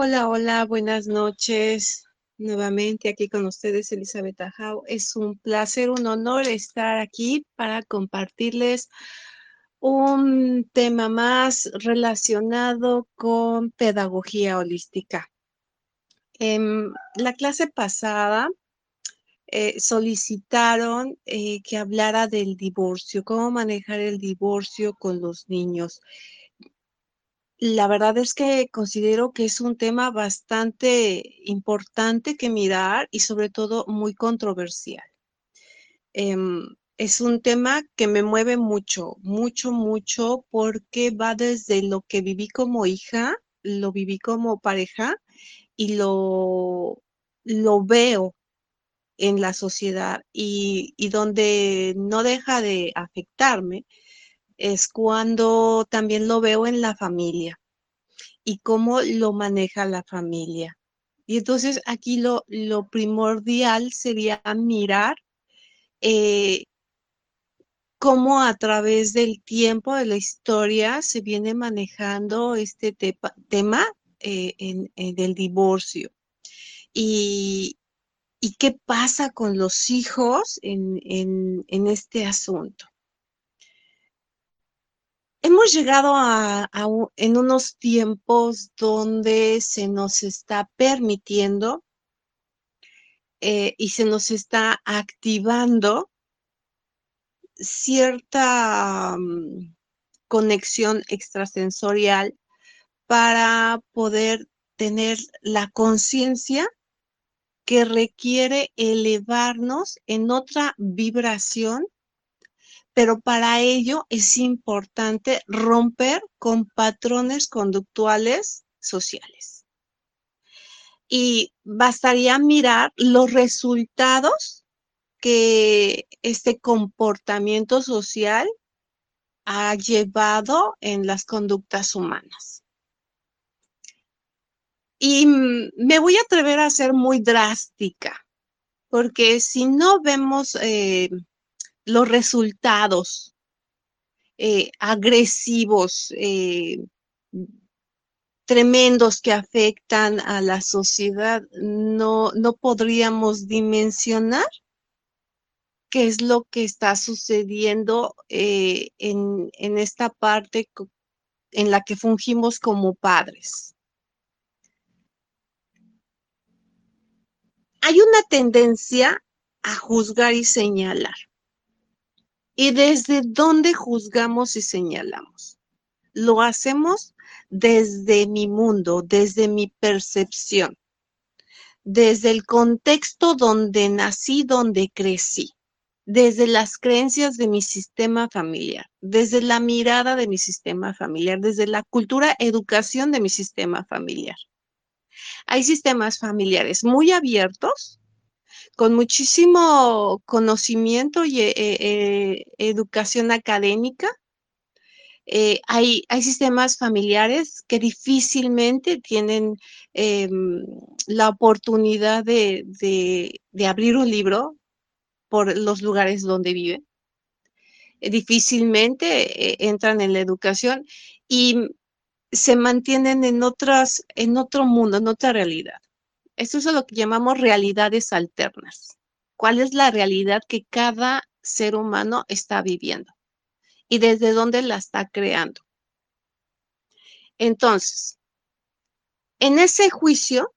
Hola, hola, buenas noches. Nuevamente aquí con ustedes, Elizabeth Tajau. Es un placer, un honor estar aquí para compartirles un tema más relacionado con pedagogía holística. En la clase pasada eh, solicitaron eh, que hablara del divorcio, cómo manejar el divorcio con los niños. La verdad es que considero que es un tema bastante importante que mirar y sobre todo muy controversial. Em, es un tema que me mueve mucho, mucho, mucho, porque va desde lo que viví como hija, lo viví como pareja y lo, lo veo en la sociedad y, y donde no deja de afectarme es cuando también lo veo en la familia y cómo lo maneja la familia. Y entonces aquí lo, lo primordial sería mirar eh, cómo a través del tiempo, de la historia, se viene manejando este tema eh, en, del divorcio. Y, y, qué pasa con los hijos en, en este asunto hemos llegado a, en unos tiempos donde se nos está permitiendo eh, y se nos está activando cierta mm, conexión extrasensorial para poder tener la conciencia que requiere elevarnos en otra vibración pero para ello es importante romper con patrones conductuales sociales. Y bastaría mirar los resultados que este comportamiento social ha llevado en las conductas humanas. Y me voy a atrever a ser muy drástica, porque si no vemos eh, los resultados eh, agresivos, eh, tremendos que afectan a la sociedad, no, no podríamos dimensionar qué es lo que está sucediendo eh, en, en esta parte en la que fungimos como padres. Hay una tendencia a juzgar y señalar. ¿Y desde dónde juzgamos y señalamos? Lo hacemos desde mi mundo, desde mi percepción, desde el contexto donde nací, donde crecí, desde las creencias de mi sistema familiar, desde la mirada de mi sistema familiar, desde la cultura, educación de mi sistema familiar. Hay sistemas familiares muy abiertos con muchísimo conocimiento y eh, eh, educación académica. Eh, hay, sistemas familiares que difícilmente tienen em, la oportunidad de, de, abrir un libro por los lugares donde viven. difícilmente entran en la educación y se mantienen en, otras, en otro mundo, en otra realidad. Esto es lo que llamamos realidades alternas. ¿Cuál es la realidad que cada ser humano está viviendo? Y desde dónde la está creando. Entonces, en ese juicio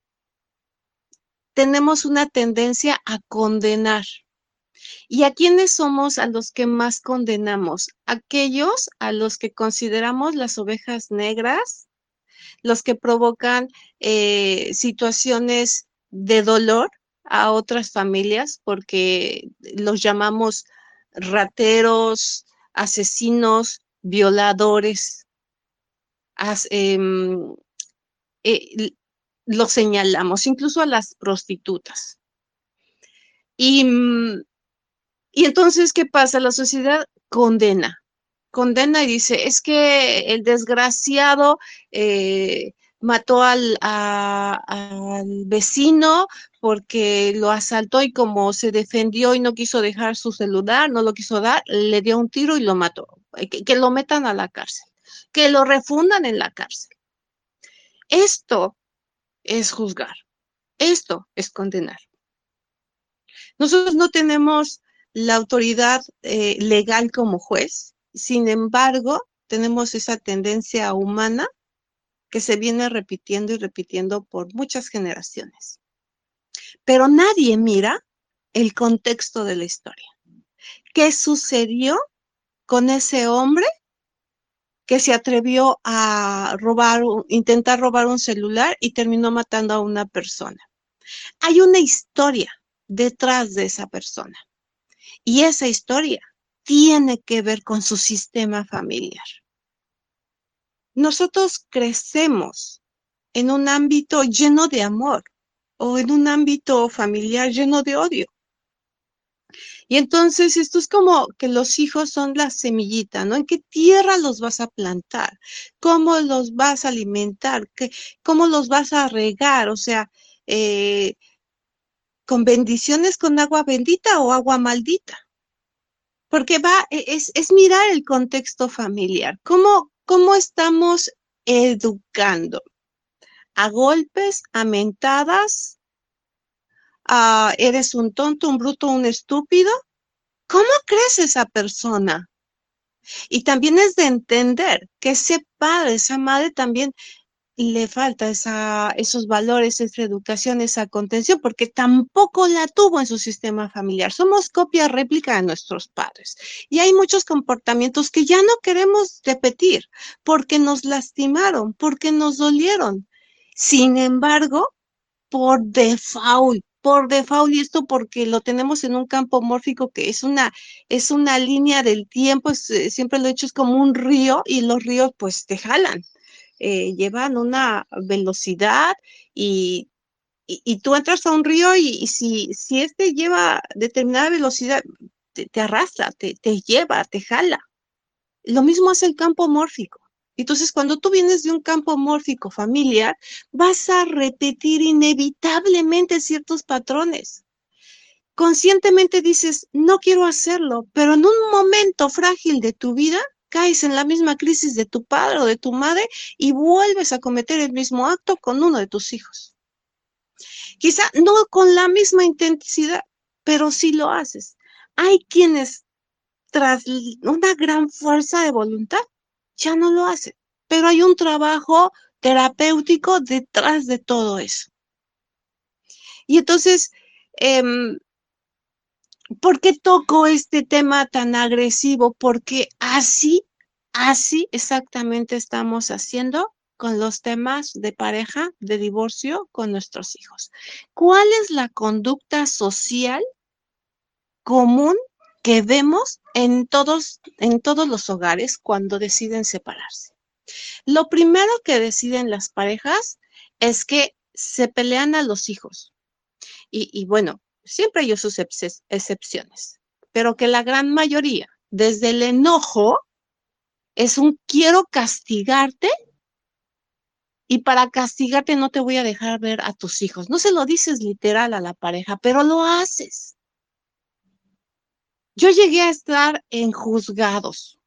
tenemos una tendencia a condenar. ¿Y a quiénes somos a los que más condenamos? Aquellos a los que consideramos las ovejas negras, los que provocan eh, situaciones de dolor a otras familias porque los llamamos rateros, asesinos, violadores, em, eh, lo señalamos, incluso a las prostitutas. Y, mm, y entonces, ¿qué pasa? La sociedad condena, condena y dice, es que el desgraciado eh, mató al, al, vecino porque lo asaltó y como se defendió y no quiso dejar su celular, no lo quiso dar, le dio un tiro y lo mató. Que, que lo metan a la cárcel, que lo refundan en la cárcel. Esto es juzgar, esto es condenar. Nosotros no tenemos la autoridad eh, legal como juez, sin embargo, tenemos esa tendencia humana que se viene repitiendo y repitiendo por muchas generaciones. Pero nadie mira el contexto de la historia. ¿Qué sucedió con ese hombre que se atrevió a robar, intentar robar un celular y terminó matando a una persona? Hay una historia detrás de esa persona. Y esa historia tiene que ver con su sistema familiar. Nosotros crecemos en un ámbito lleno de amor o en un ámbito familiar lleno de odio. Y entonces esto es como que los hijos son la semillita, ¿no? ¿En qué tierra los vas a plantar? ¿Cómo los vas a alimentar? ¿Qué, ¿Cómo los vas a regar? O sea, eh, con bendiciones con agua bendita o agua maldita. Porque va, e, es, es mirar el contexto familiar. ¿Cómo, cómo estamos educando? ¿A golpes, a mentadas? ¿A eres un tonto, un bruto, un estúpido? ¿Cómo crees esa persona? Y también es de entender que ese padre, esa madre también le falta esa, esos valores, esa educación, esa contención, porque tampoco la tuvo en su sistema familiar. Somos copia réplica de nuestros padres. Y hay muchos comportamientos que ya no queremos repetir porque nos lastimaron, porque nos dolieron. Sin embargo, por default, por default, y esto porque lo tenemos en un campo mórfico que es una, es una línea del tiempo, eh, siempre lo he hecho, es como un río y los ríos pues te jalan eh, llevan una velocidad y, y, tú entras a un río y, si, si este lleva determinada velocidad, te, arrastra, te, te lleva, te jala. Lo mismo hace el campo mórfico. Entonces, cuando tú vienes de un campo mórfico familiar, vas a repetir inevitablemente ciertos patrones. Conscientemente dices, no quiero hacerlo, pero en un momento frágil de tu vida, caes en la misma crisis de tu padre o de tu madre y vuelves a cometer el mismo acto con uno de tus hijos. Quizá no con la misma intensidad, pero sí lo haces. Hay quienes tras una gran fuerza de voluntad ya no lo hacen, pero hay un trabajo terapéutico detrás de todo eso. Y entonces, em, ¿Por qué toco este tema tan agresivo? Porque así, así exactamente estamos haciendo con los temas de pareja, de divorcio con nuestros hijos. ¿Cuál es la conducta social común que vemos en todos, en todos los hogares cuando deciden separarse? Lo primero que deciden las parejas es que se pelean a los hijos. Y, y bueno, siempre hay sus excepciones, pero que la gran mayoría, desde el enojo, es un quiero castigarte y para castigarte no te voy a dejar ver a tus hijos. No se lo dices literal a la pareja, pero lo haces. Yo llegué a estar en juzgados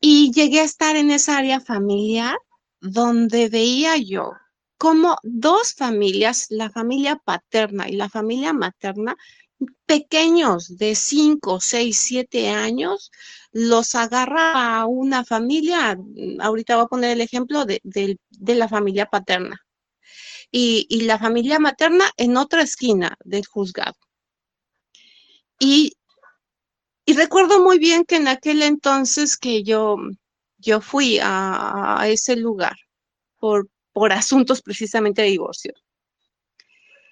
y llegué a estar en esa área familiar donde veía yo como dos familias, la familia paterna y la familia materna, pequeños de 5, 6, 7 años, los agarra a una familia, ahorita voy a poner el ejemplo de, la familia paterna, y, y, la familia materna en otra esquina del juzgado. Y, y, recuerdo muy bien que en aquel entonces que yo, yo fui a, a ese lugar por, por asuntos precisamente de divorcio.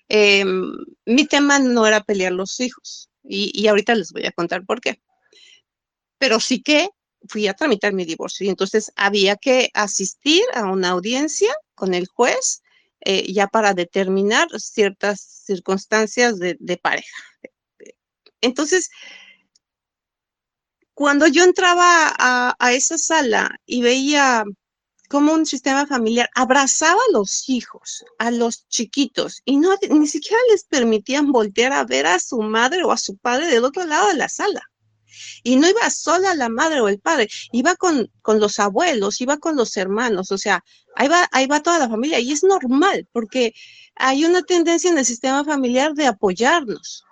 Em, mi tema no era pelear los hijos y, ahorita les voy a contar por qué. Pero sí que fui a tramitar mi divorcio y entonces había que asistir a una audiencia con el juez eh, ya para determinar ciertas circunstancias de, pareja. Entonces, cuando yo entraba a, esa sala y veía cómo un sistema familiar abrazaba a los hijos, a los chiquitos, y no ni siquiera les permitían voltear a ver a su madre o a su padre del otro lado de la sala. Y no iba sola la madre o el padre, iba con, con los abuelos, iba con los hermanos, o sea, ahí va, ahí va toda la familia. Y es normal, porque hay una tendencia en el sistema familiar de apoyarnos.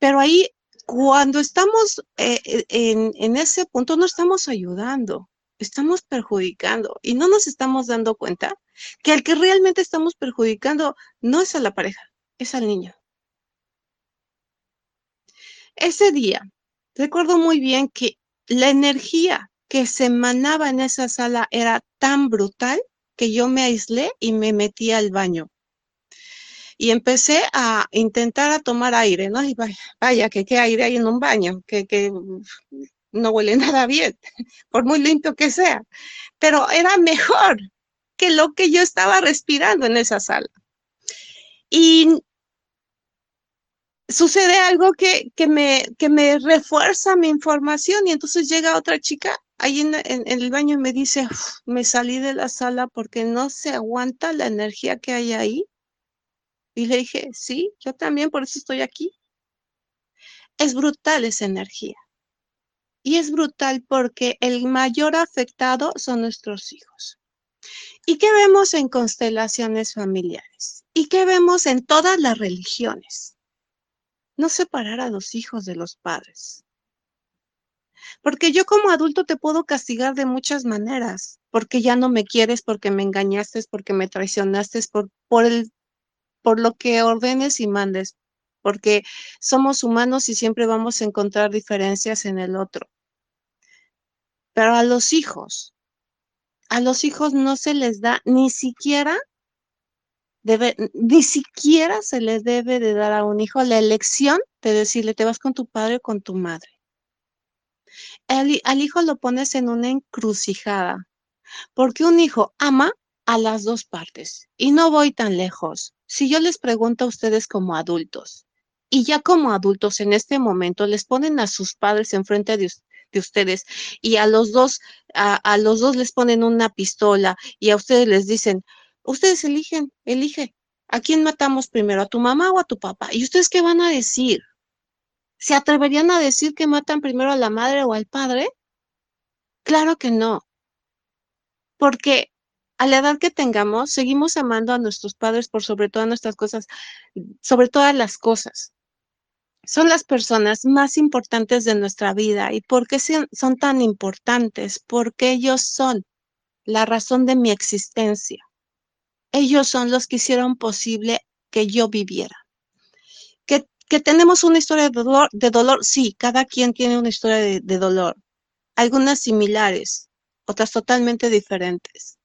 Pero ahí, cuando estamos eh, eh, en, en ese punto, no estamos ayudando, estamos perjudicando y no nos estamos dando cuenta que el que realmente estamos perjudicando no es a la pareja, es al niño. Ese día, recuerdo muy bien que la energía que se emanaba en esa sala era tan brutal que yo me aislé y me metí al baño. Y empecé a intentar a tomar aire, ¿no? Y vaya, que qué aire hay en un baño, que no huele nada bien, por muy limpio que sea. Pero era mejor que lo que yo estaba respirando en esa sala. Y sucede algo que, me, que me refuerza mi información y entonces llega otra chica ahí en, el baño y me dice, me salí de la sala porque no se aguanta la energía que hay ahí. Y le dije, sí, yo también, por eso estoy aquí. Es brutal esa energía. Y es brutal porque el mayor afectado son nuestros hijos. ¿Y qué vemos en constelaciones familiares? ¿Y qué vemos en todas las religiones? no separar a los hijos de los padres. Porque yo como adulto te puedo castigar de muchas maneras, porque ya no me quieres, porque me engañaste, porque me traicionaste, por, por, el, por lo que ordenes y mandes, porque somos humanos y siempre vamos a encontrar diferencias en el otro. Pero a los hijos, a los hijos no se les da ni siquiera ni siquiera se le debe de dar a un hijo la elección de decirle, te vas con tu padre o con tu madre. al hijo lo pones en una encrucijada, porque un hijo ama a las dos partes. Y no voy tan lejos. Si yo les pregunto a ustedes como adultos, y ya como adultos en este momento les ponen a sus padres enfrente de, de ustedes y a los dos, a, a los dos les ponen una pistola y a ustedes les dicen, Ustedes eligen, elige. ¿A quién matamos primero, a tu mamá o a tu papá? ¿Y ustedes qué van a decir? ¿Se atreverían a decir que matan primero a la madre o al padre? Claro que no. Porque a la edad que tengamos, seguimos amando a nuestros padres por sobre todas nuestras cosas, sobre todas las cosas. Son las personas más importantes de nuestra vida. ¿Y por qué son tan importantes? Porque ellos son la razón de mi existencia. Ellos son los que hicieron posible que yo viviera. Que, tenemos una historia de dolor, de dolor, sí, cada quien tiene una historia de dolor. Algunas similares, otras totalmente diferentes.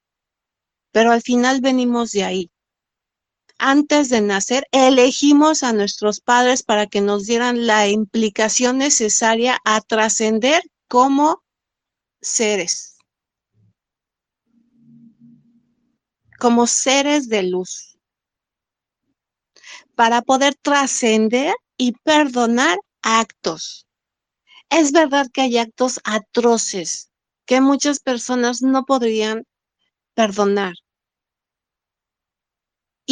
Pero al final venimos de ahí. Antes de nacer, elegimos a nuestros padres para que nos dieran la implicación necesaria a trascender como seres como seres de luz para poder trascender y perdonar actos. Es verdad que hay actos atroces que muchas personas no podrían perdonar.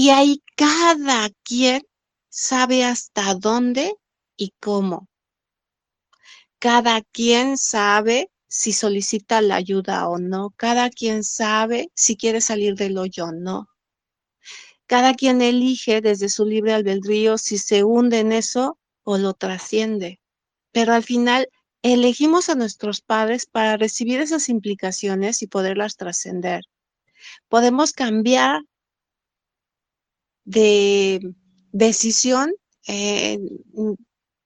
Y ahí cada quien sabe hasta dónde y cómo. Cada quien sabe si solicita la ayuda o no. Cada quien sabe si quiere salir del hoyo o no. Cada quien elige desde su libre albedrío si se hunde en eso o lo trasciende. Pero al final elegimos a nuestros padres para recibir esas implicaciones y poderlas trascender. Podemos cambiar de decisión en,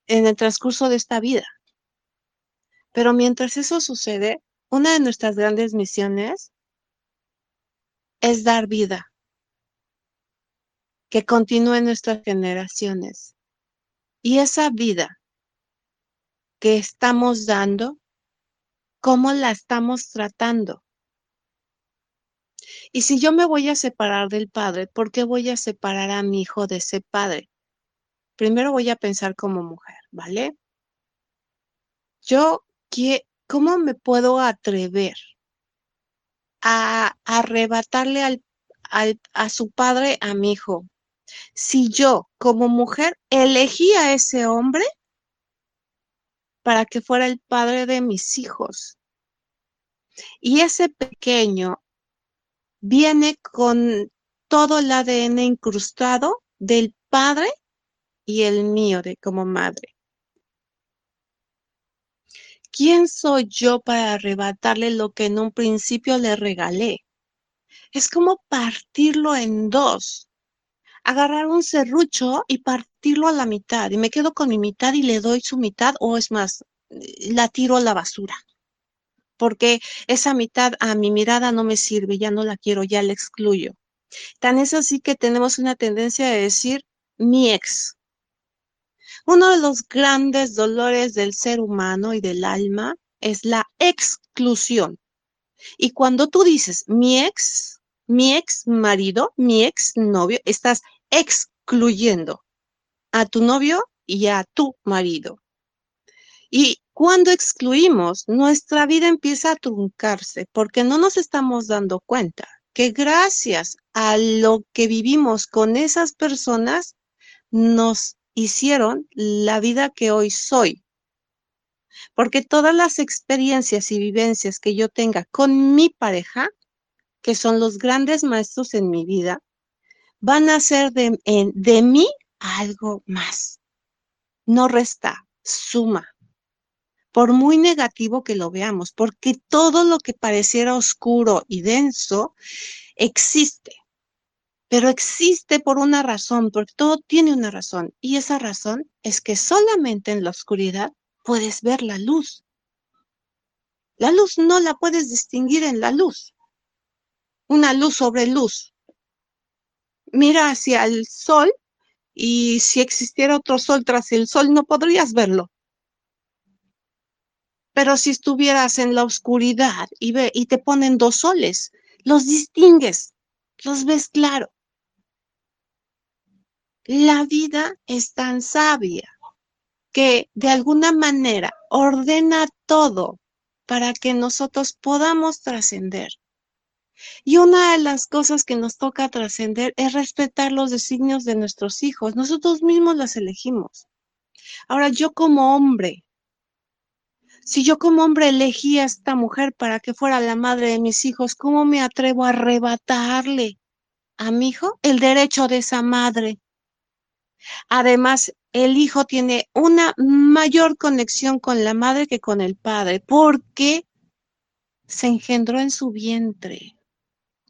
el transcurso de esta vida. Pero mientras eso sucede, una de nuestras grandes misiones es dar vida, que continúe en nuestras generaciones. Y esa vida que estamos dando cómo la estamos tratando. Y si yo me voy a separar del padre, ¿por qué voy a separar a mi hijo de ese padre? Primero voy a pensar como mujer, ¿vale? Yo, ¿cómo me puedo atrever a arrebatarle al, a su padre a mi hijo? Si yo, como mujer, elegí a ese hombre para que fuera el padre de mis hijos. Y ese pequeño viene con todo el ADN incrustado del padre y el mío de como madre. ¿Quién soy yo para arrebatarle lo que en un principio le regalé? Es como partirlo en dos. Agarrar un serrucho y partirlo a la mitad. Y me quedo con mi mitad y le doy su mitad, o es más, la tiro a la basura. Porque esa mitad a mi mirada no me sirve, ya no la quiero, ya la excluyo. Tan es así que tenemos una tendencia a decir mi ex, uno de los grandes dolores del ser humano y del alma es la exclusión. Y cuando tú dices mi ex, mi ex marido, mi ex novio, estás excluyendo a tu novio y a tu marido. Y cuando excluimos, nuestra vida empieza a truncarse porque no nos estamos dando cuenta que gracias a lo que vivimos con esas personas, nos hicieron la vida que hoy soy. Porque todas las experiencias y vivencias que yo tenga con mi pareja, que son los grandes maestros en mi vida, van a ser de, de mí algo más. No resta, suma. Por muy negativo que lo veamos, porque todo lo que pareciera oscuro y denso existe pero existe por una razón, porque todo tiene una razón, y esa razón es que solamente en la oscuridad puedes ver la luz. La luz no la puedes distinguir en la luz. Una luz sobre luz. Mira hacia el sol y si existiera otro sol tras el sol no podrías verlo. Pero si estuvieras en la oscuridad y, ve, y te ponen dos soles, los distingues, los ves claro. La vida es tan sabia que de alguna manera ordena todo para que nosotros podamos trascender. Y una de las cosas que nos toca trascender es respetar los designios de nuestros hijos. Nosotros mismos las elegimos. Ahora, yo como hombre, si yo como hombre elegí a esta mujer para que fuera la madre de mis hijos, ¿cómo me atrevo a arrebatarle a mi hijo el derecho de esa madre? Además, el hijo tiene una mayor conexión con la madre que con el padre, porque se engendró en su vientre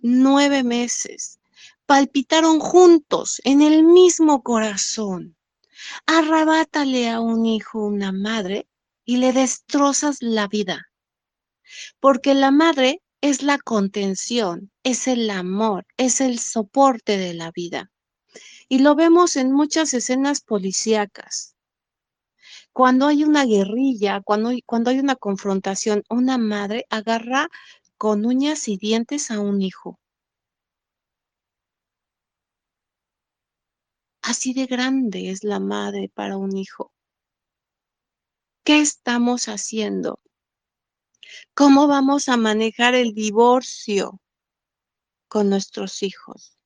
nueve meses. Palpitaron juntos en el mismo corazón. Arrabátale a un hijo una madre y le destrozas la vida. Porque la madre es la contención, es el amor, es el soporte de la vida. Y lo vemos en muchas escenas policíacas. Cuando hay una guerrilla, cuando, cuando hay una confrontación, una madre agarra con uñas y dientes a un hijo. Así de grande es la madre para un hijo. ¿Qué estamos haciendo? ¿Cómo vamos a manejar el divorcio con nuestros hijos?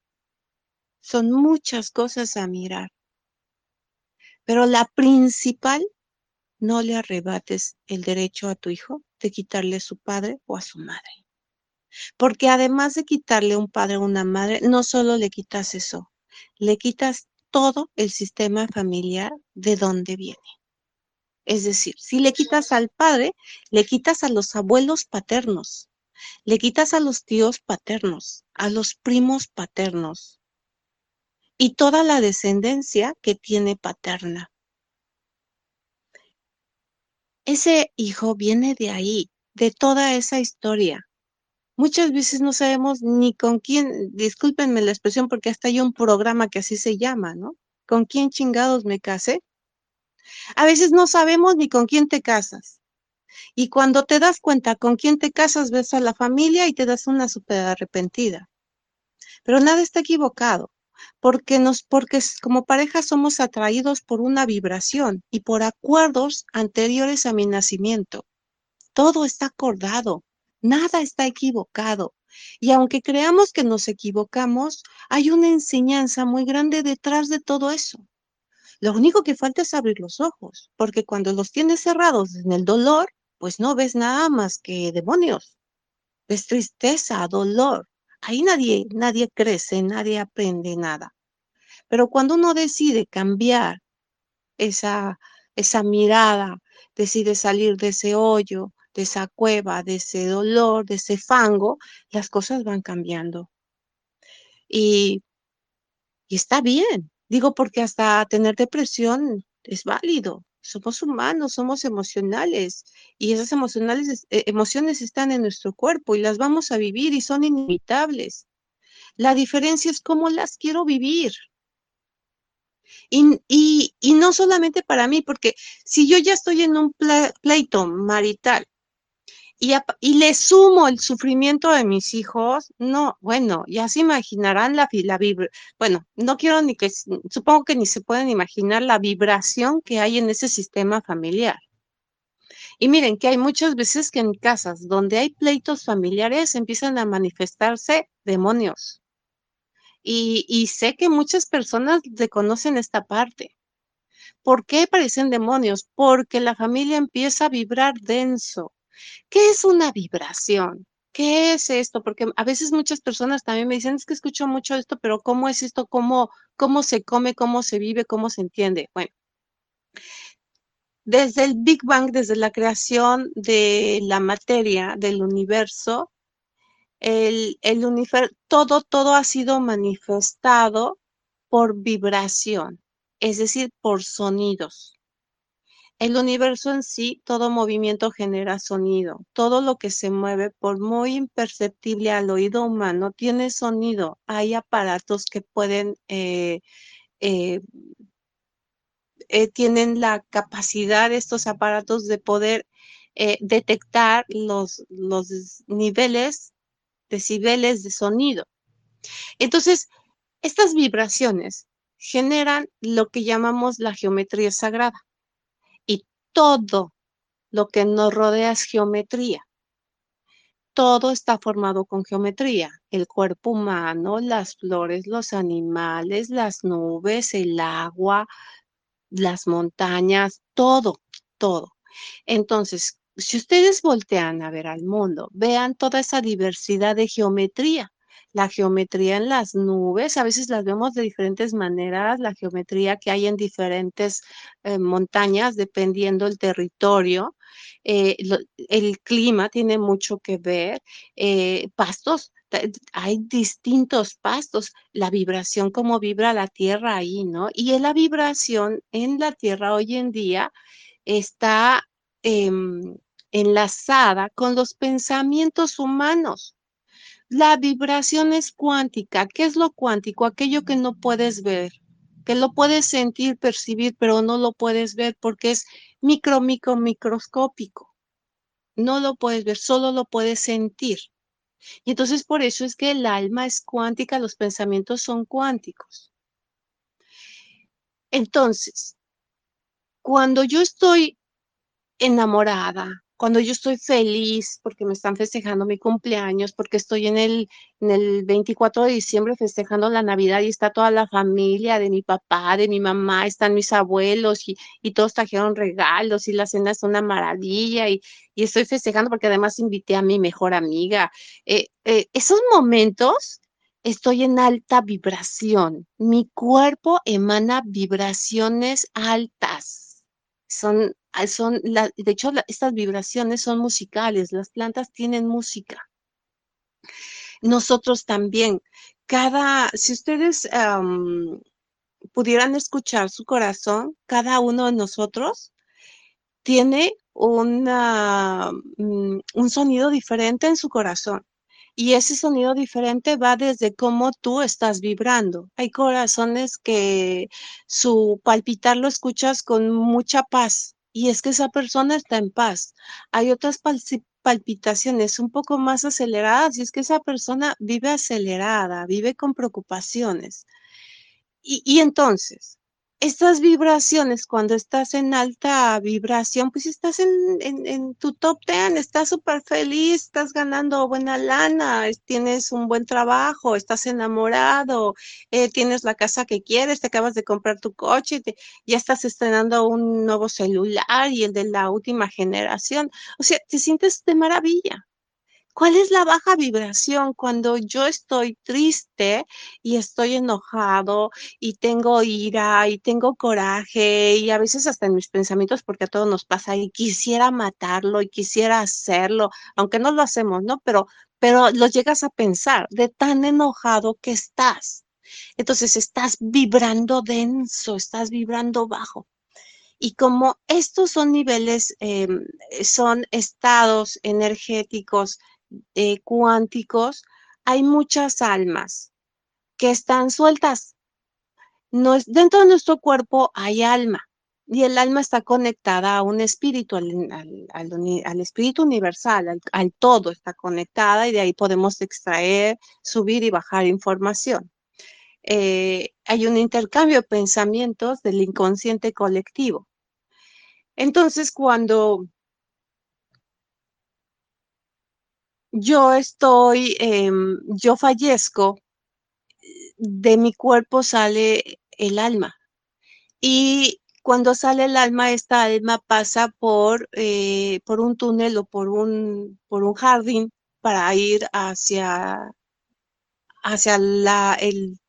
Son muchas cosas a mirar. Pero la principal, no le arrebates el derecho a tu hijo de quitarle a su padre o a su madre. Porque además de quitarle un padre o una madre, no solo le quitas eso, le quitas todo el sistema familiar de donde viene. Es decir, si le quitas al padre, le quitas a los abuelos paternos, le quitas a los tíos paternos, a los primos paternos, y toda la descendencia que tiene paterna. Ese hijo viene de ahí, de toda esa historia. Muchas veces no sabemos ni con quién, discúlpenme la expresión porque hasta hay un programa que así se llama, ¿no? ¿Con quién chingados me casé? A veces no sabemos ni con quién te casas. Y cuando te das cuenta con quién te casas, ves a la familia y te das una súper arrepentida. Pero nada está equivocado, porque nos, porque como pareja somos atraídos por una vibración y por acuerdos anteriores a mi nacimiento. Todo está acordado, nada está equivocado. Y aunque creamos que nos equivocamos, hay una enseñanza muy grande detrás de todo eso. Lo único que falta es abrir los ojos, porque cuando los tienes cerrados en el dolor, pues no ves nada más que demonios. Ves tristeza, dolor. Ahí nadie, nadie crece, nadie aprende nada. Pero cuando uno decide cambiar esa, esa mirada, decide salir de ese hoyo, de esa cueva, de ese dolor, de ese fango, las cosas van cambiando. Y, y está bien, digo porque hasta tener depresión es válido. Somos humanos, somos emocionales y esas emocionales, eh, emociones están en nuestro cuerpo y las vamos a vivir y son inimitables. La diferencia es cómo las quiero vivir. Y, y, y, no solamente para mí, porque si yo ya estoy en un pleito marital y, le sumo el sufrimiento de mis hijos, no, bueno, ya se imaginarán la, la vibra, bueno, no quiero ni que, supongo que ni se pueden imaginar la vibración que hay en ese sistema familiar. Y miren que hay muchas veces que en casas donde hay pleitos familiares empiezan a manifestarse demonios. Y, y sé que muchas personas reconocen esta parte. ¿Por qué aparecen demonios? Porque la familia empieza a vibrar denso ¿Qué es una vibración? ¿Qué es esto? Porque a veces muchas personas también me dicen, es que escucho mucho esto, pero ¿cómo es esto? ¿Cómo, cómo se come? ¿Cómo se vive? ¿Cómo se entiende? Bueno, desde el Big Bang, desde la creación de la materia, del universo, el, el universo, todo, todo ha sido manifestado por vibración, es decir, por sonidos. El universo en sí, todo movimiento genera sonido. Todo lo que se mueve, por muy imperceptible al oído humano, tiene sonido. Hay aparatos que pueden, eh, eh, eh, tienen la capacidad, estos aparatos, de poder detectar los, los niveles, decibeles de sonido. Entonces, estas vibraciones generan lo que llamamos la geometría sagrada todo lo que nos rodea es geometría. Todo está formado con geometría. El cuerpo humano, las flores, los animales, las nubes, el agua, las montañas, todo, todo. Entonces, si ustedes voltean a ver al mundo, vean toda esa diversidad de geometría la geometría en las nubes, a veces las vemos de diferentes maneras, la geometría que hay en diferentes eh, montañas, dependiendo del territorio. Eh, el clima tiene mucho que ver, eh, pastos, hay distintos pastos, la vibración, como vibra la tierra ahí, ¿no? Y la vibración en la tierra hoy en día está em, enlazada con los pensamientos humanos. La vibración es cuántica. ¿Qué es lo cuántico? Aquello que no puedes ver, que lo puedes sentir, percibir, pero no lo puedes ver porque es micro, micro, microscópico. No lo puedes ver, solo lo puedes sentir. Y entonces por eso es que el alma es cuántica, los pensamientos son cuánticos. Entonces, cuando yo estoy enamorada, cuando yo estoy feliz porque me están festejando mi cumpleaños, porque estoy en el, en el 24 de diciembre festejando la Navidad y está toda la familia de mi papá, de mi mamá, están mis abuelos y, y todos trajeron regalos y la cena es una maravilla y, y, estoy festejando porque además invité a mi mejor amiga. Eh, eh, esos momentos estoy en alta vibración. Mi cuerpo emana vibraciones altas. Son son, la, de hecho, estas vibraciones son musicales, las plantas tienen música. Nosotros también, cada, si ustedes pudieran escuchar su corazón, cada uno de nosotros tiene una, mm, un sonido diferente en su corazón. Y ese sonido diferente va desde cómo tú estás vibrando. Hay corazones que su palpitar lo escuchas con mucha paz, y es que esa persona está en paz. Hay otras palpitaciones un poco más aceleradas y es que esa persona vive acelerada, vive con preocupaciones. Y, y entonces, estas vibraciones, cuando estás en alta vibración, pues estás en, tu top ten, estás súper feliz, estás ganando buena lana, tienes un buen trabajo, estás enamorado, eh, tienes la casa que quieres, te acabas de comprar tu coche, ya estás estrenando un nuevo celular y el de la última generación. O sea, te sientes de maravilla. ¿Cuál es la baja vibración cuando yo estoy triste y estoy enojado y tengo ira y tengo coraje y a veces hasta en mis pensamientos, porque a todos nos pasa y quisiera matarlo y quisiera hacerlo, aunque no lo hacemos, ¿no? Pero, pero lo llegas a pensar de tan enojado que estás. Entonces estás vibrando denso, estás vibrando bajo. Y como estos son niveles, em, son estados energéticos eh, cuánticos, hay muchas almas que están sueltas. No es, dentro de nuestro cuerpo hay alma y el alma está conectada a un espíritu, al, espíritu universal, al, todo está conectada y de ahí podemos extraer, subir y bajar información. Eh, hay un intercambio de pensamientos del inconsciente colectivo. Entonces, cuando yo estoy, em, yo fallezco, de mi cuerpo sale el alma. Y cuando sale el alma, esta alma pasa por, eh, por un túnel o por un, por un jardín para ir hacia, hacia la, el,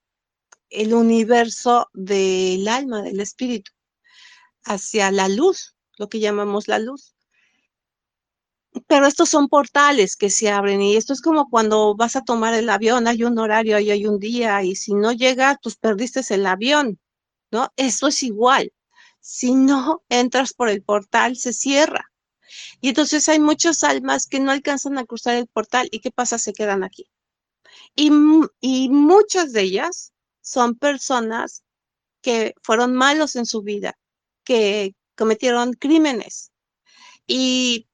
el universo del alma, del espíritu, hacia la luz, lo que llamamos la luz pero estos son portales que se abren y esto es como cuando vas a tomar el avión, hay un horario y hay un día y si no llega, pues perdiste el avión, ¿no? Eso es igual. Si no entras por el portal, se cierra. Y entonces hay muchas almas que no alcanzan a cruzar el portal y ¿qué pasa? Se quedan aquí. Y, y muchas de ellas son personas que fueron malos en su vida, que cometieron crímenes. Y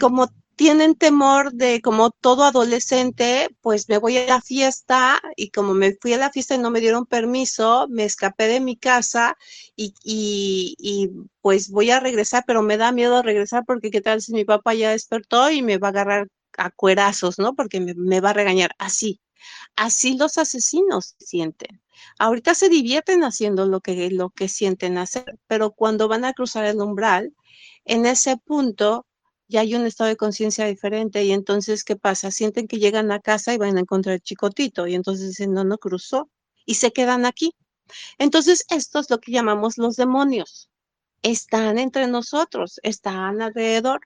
como tienen temor de, como todo adolescente, pues me voy a la fiesta y como me fui a la fiesta y no me dieron permiso, me escapé de mi casa y, y, pues voy a regresar, pero me da miedo regresar porque qué tal si mi papá ya despertó y me va a agarrar a cuerazos, ¿no? Porque me, me va a regañar. Así, así los asesinos sienten. Ahorita se divierten haciendo lo que, lo que sienten hacer, pero cuando van a cruzar el umbral, en ese punto ya hay un estado de conciencia diferente y entonces, ¿qué pasa? Sienten que llegan a casa y van a encontrar el chicotito y entonces dicen, no, no cruzó y se quedan aquí. Entonces, esto es lo que llamamos los demonios. Están entre nosotros, están alrededor.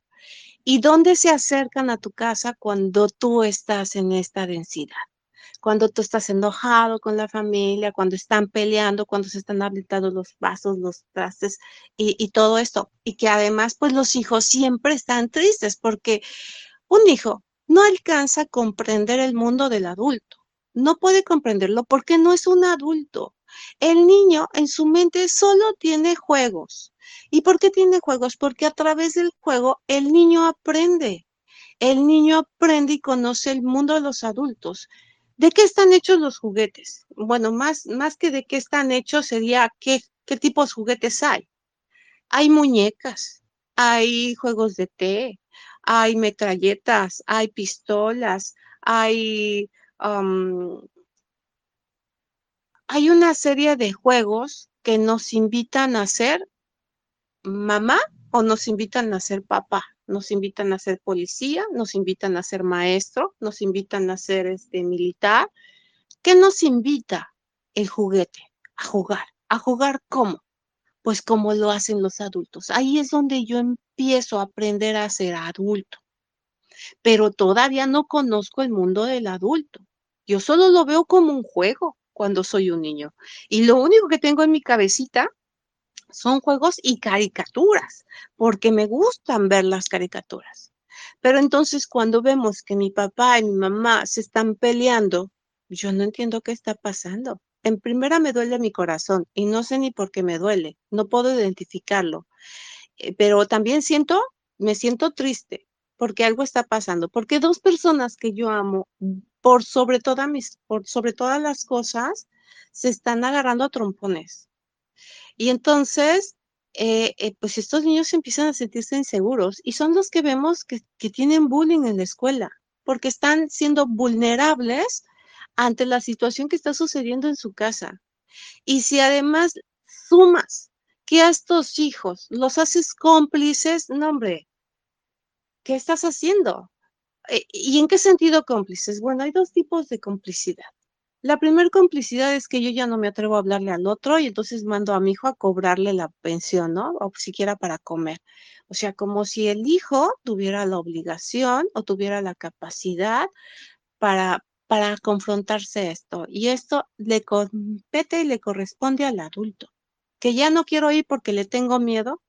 ¿Y dónde se acercan a tu casa cuando tú estás en esta densidad? Cuando tú estás enojado con la familia, cuando están peleando, cuando se están habilitando los vasos, los trastes y, todo esto. Y que además, pues los hijos siempre están tristes porque un hijo no alcanza a comprender el mundo del adulto. No puede comprenderlo porque no es un adulto. El niño en su mente solo tiene juegos. ¿Y por qué tiene juegos? Porque a través del juego el niño aprende. El niño aprende y conoce el mundo de los adultos. ¿De qué están hechos los juguetes? Bueno, más, más que de qué están hechos sería qué, qué tipos de juguetes hay. Hay muñecas, hay juegos de té, hay metralletas, hay pistolas, hay, hay una serie de juegos que nos invitan a ser mamá o nos invitan a ser papá nos invitan a ser policía, nos invitan a ser maestro, nos invitan a ser este, militar. ¿Qué nos invita el juguete? A jugar. ¿A jugar cómo? Pues como lo hacen los adultos. Ahí es donde yo empiezo a aprender a ser adulto. Pero todavía no conozco el mundo del adulto. Yo solo lo veo como un juego cuando soy un niño. Y lo único que tengo en mi cabecita son juegos y caricaturas, porque me gustan ver las caricaturas. Pero entonces cuando vemos que mi papá y mi mamá se están peleando, yo no entiendo qué está pasando. En primera me duele mi corazón y no sé ni por qué me duele, no puedo identificarlo. eh, pero también siento, me siento triste porque algo está pasando, porque dos personas que yo amo por sobre todas mis, por sobre todas las cosas, se están agarrando a trompones. Y entonces, eh, eh, pues estos niños empiezan a sentirse inseguros y son los que vemos que, que tienen bullying en la escuela, porque están siendo vulnerables ante la situación que está sucediendo en su casa. Y si además sumas que a estos hijos los haces cómplices, no hombre, ¿qué estás haciendo? Eh, ¿Y en qué sentido cómplices? Bueno, hay dos tipos de complicidad. La primera complicidad es que yo ya no me atrevo a hablarle al otro y entonces mando a mi hijo a cobrarle la pensión, ¿no? O siquiera para comer. O sea, como si el hijo tuviera la obligación o tuviera la capacidad para, para confrontarse esto. Y esto le compete y le corresponde al adulto. Que ya no quiero ir porque le tengo miedo,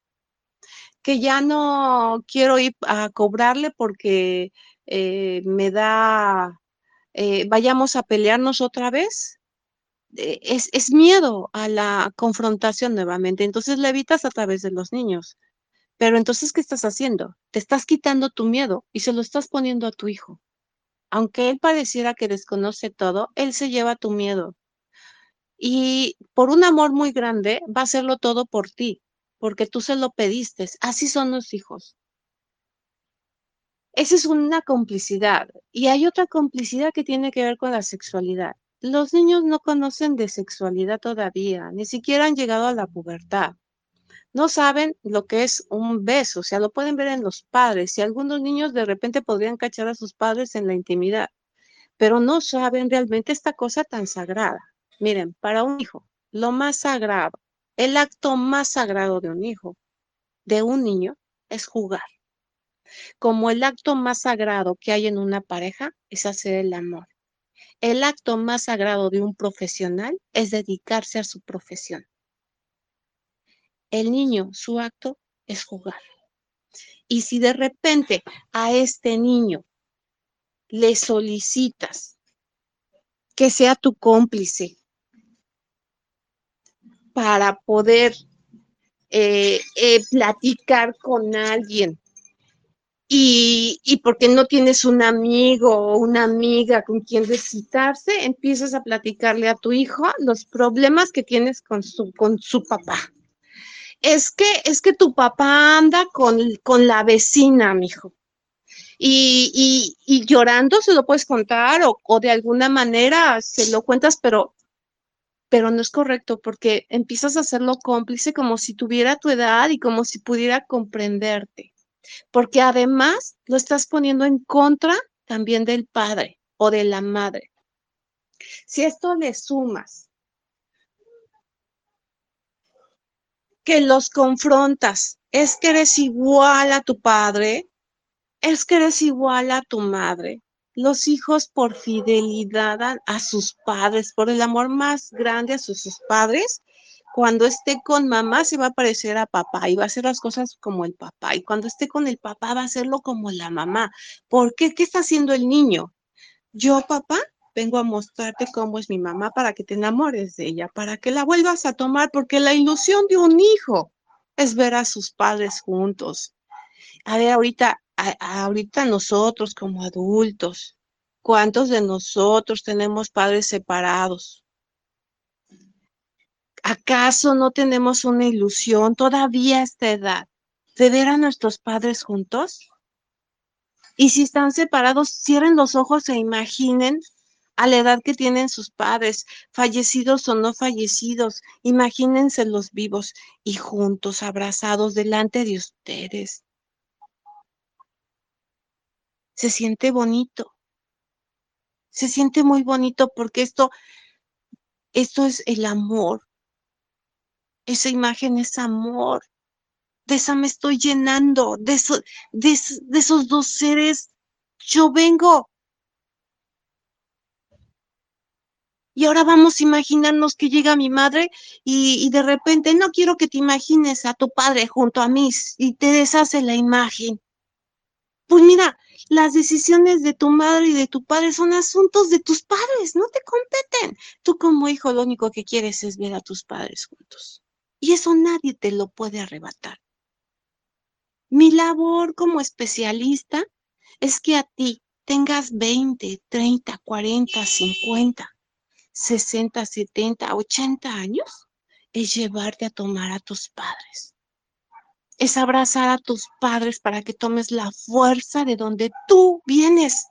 que ya no quiero ir a cobrarle porque eh, me da, eh, vayamos a pelearnos otra vez. Eh, es, es, miedo a la confrontación nuevamente, entonces la evitas a través de los niños. Pero entonces, ¿qué estás haciendo? Te estás quitando tu miedo y se lo estás poniendo a tu hijo. Aunque él pareciera que desconoce todo, él se lleva tu miedo. Y por un amor muy grande, va a hacerlo todo por ti porque tú se lo pediste. Así son los hijos. Esa es una complicidad. Y hay otra complicidad que tiene que ver con la sexualidad. Los niños no conocen de sexualidad todavía, ni siquiera han llegado a la pubertad. No saben lo que es un beso, o sea, lo pueden ver en los padres. Y algunos niños de repente podrían cachar a sus padres en la intimidad, pero no saben realmente esta cosa tan sagrada. Miren, para un hijo, lo más sagrado el acto más sagrado de un hijo, de un niño, es jugar. Como el acto más sagrado que hay en una pareja es hacer el amor. El acto más sagrado de un profesional es dedicarse a su profesión. El niño, su acto es jugar. Y si de repente a este niño le solicitas que sea tu cómplice, para poder eh, eh, platicar con alguien. Y, y, porque no tienes un amigo o una amiga con quien visitarse, empiezas a platicarle a tu hijo los problemas que tienes con su, con su papá. Es que, es que tu papá anda con, con la vecina, mijo. Y, y, y llorando se lo puedes contar o, o de alguna manera se lo cuentas, pero pero no es correcto porque empiezas a hacerlo cómplice como si tuviera tu edad y como si pudiera comprenderte, porque además lo estás poniendo en contra también del padre o de la madre. Si esto le sumas que los confrontas, es que eres igual a tu padre, es que eres igual a tu madre, los hijos por fidelidad a, sus padres, por el amor más grande a sus, padres, cuando esté con mamá se va a parecer a papá y va a hacer las cosas como el papá. Y cuando esté con el papá va a hacerlo como la mamá. ¿Por qué? ¿Qué está haciendo el niño? Yo, papá, vengo a mostrarte cómo es mi mamá para que te enamores de ella, para que la vuelvas a tomar, porque la ilusión de un hijo es ver a sus padres juntos. A ver, ahorita ahorita nosotros como adultos, ¿cuántos de nosotros tenemos padres separados? ¿Acaso no tenemos una ilusión todavía a esta edad de ver a nuestros padres juntos? Y si están separados, cierren los ojos e imaginen a la edad que tienen sus padres, fallecidos o no fallecidos, imagínense los vivos y juntos, abrazados delante de ustedes se siente bonito. Se siente muy bonito porque esto, esto es el amor. Esa imagen es amor. De esa me estoy llenando, de, de, esos dos seres. Yo vengo. Y ahora vamos a imaginarnos que llega mi madre y, de repente no quiero que te imagines a tu padre junto a mí y te deshace la imagen. Pues mira, las decisiones de tu madre y de tu padre son asuntos de tus padres, no te competen. Tú como hijo lo único que quieres es ver a tus padres juntos. Y eso nadie te lo puede arrebatar. Mi labor como especialista es que a ti tengas 20, 30, 40, 50, 60, 70, 80 años, es llevarte a tomar a tus padres. Es abrazar a tus padres para que tomes la fuerza de donde tú vienes.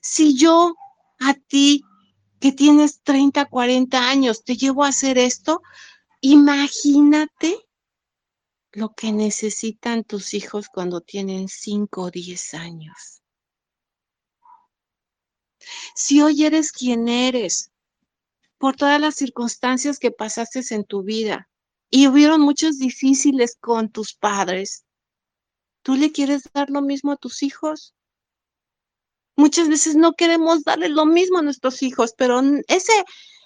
Si yo a ti que tienes 30, 40 años te llevo a hacer esto, imagínate lo que necesitan tus hijos cuando tienen 5 o 10 años. Si hoy eres quien eres, por todas las circunstancias que pasaste en tu vida y hubieron muchos difíciles con tus padres, ¿tú le quieres dar lo mismo a tus hijos? Muchas veces no queremos darle lo mismo a nuestros hijos, pero ese,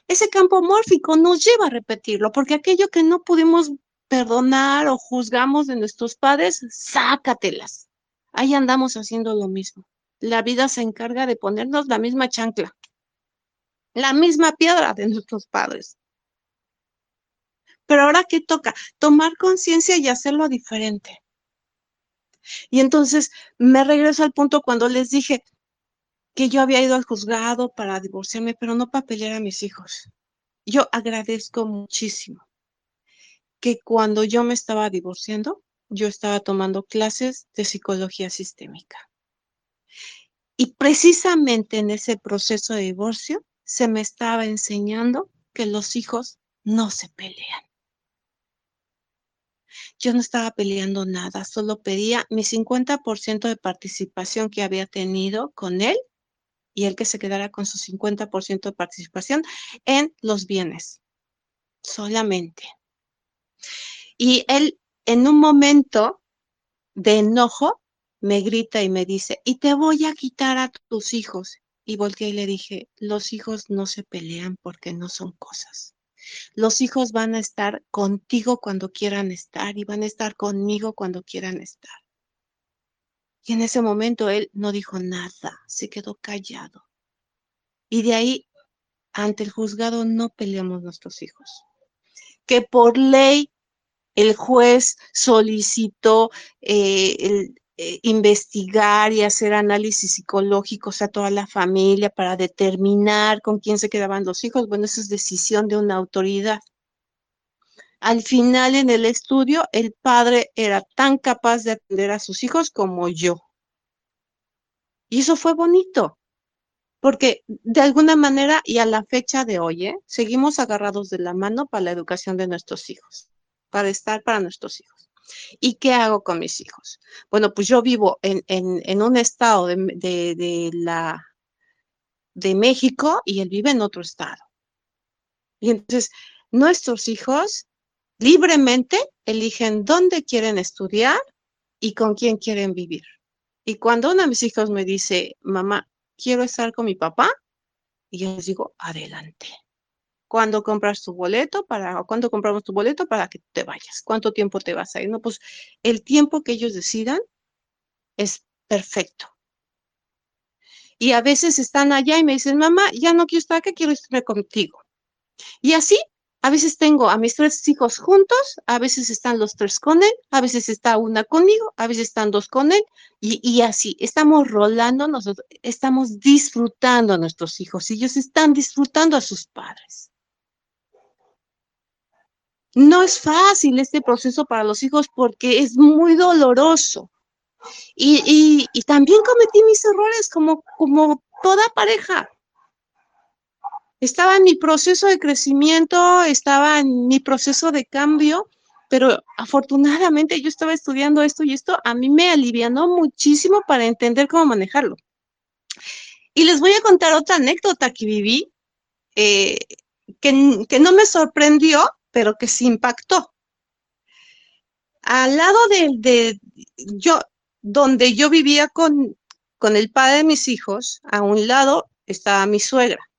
ese campo mórfico nos lleva a repetirlo, porque aquello que no pudimos perdonar o juzgamos de nuestros padres, sácatelas. Ahí andamos haciendo lo mismo. La vida se encarga de ponernos la misma chancla, la misma piedra de nuestros padres. Pero ahora, ¿qué toca? Tomar conciencia y hacerlo diferente. Y entonces me regreso al punto cuando les dije, que yo había ido al juzgado para divorciarme, pero no para pelear a mis hijos. Yo agradezco muchísimo que cuando yo me estaba divorciando, yo estaba tomando clases de psicología sistémica. Y precisamente en ese proceso de divorcio se me estaba enseñando que los hijos no se pelean. Yo no estaba peleando nada, solo pedía mi 50% de participación que había tenido con él y él que se quedara con su 50% de participación en los bienes, solamente. Y él en un momento de enojo me grita y me dice, y te voy a quitar a tus hijos. Y volteé y le dije, los hijos no se pelean porque no son cosas. Los hijos van a estar contigo cuando quieran estar y van a estar conmigo cuando quieran estar. Y en ese momento él no dijo nada, se quedó callado. Y de ahí, ante el juzgado, no peleamos nuestros hijos. Que por ley el juez solicitó eh, eh, investigar y hacer análisis psicológicos a toda la familia para determinar con quién se quedaban los hijos. Bueno, eso es decisión de una autoridad. Al final en el estudio, el padre era tan capaz de atender a sus hijos como yo. Y eso fue bonito, porque de alguna manera y a la fecha de hoy, ¿eh? seguimos agarrados de la mano para la educación de nuestros hijos, para estar para nuestros hijos. ¿Y qué hago con mis hijos? Bueno, pues yo vivo en, un estado de, de, la, de México y él vive en otro estado. Y entonces, nuestros hijos libremente eligen dónde quieren estudiar y con quién quieren vivir. Y cuando uno de mis hijos me dice, mamá, quiero estar con mi papá, y yo les digo, adelante. ¿Cuándo compras tu boleto para, cuándo compramos tu boleto para que te vayas? ¿Cuánto tiempo te vas a ir? No, pues el tiempo que ellos decidan es perfecto. Y a veces están allá y me dicen, mamá, ya no quiero estar acá, quiero estar contigo. Y así a veces tengo a mis tres hijos juntos, a veces están los tres con él, a veces está una conmigo, a veces están dos con él, y, así estamos rolando, nosotros estamos disfrutando a nuestros hijos y ellos están disfrutando a sus padres. No es fácil este proceso para los hijos porque es muy doloroso. Y, y también cometí mis errores como, como toda pareja estaba en mi proceso de crecimiento, estaba en mi proceso de cambio, pero afortunadamente yo estaba estudiando esto y esto a mí me alivianó muchísimo para entender cómo manejarlo. Y les voy a contar otra anécdota que viví, eh, que, no me sorprendió, pero que sí impactó. Al lado de, de yo, donde yo vivía con, con el padre de mis hijos, a un lado estaba mi suegra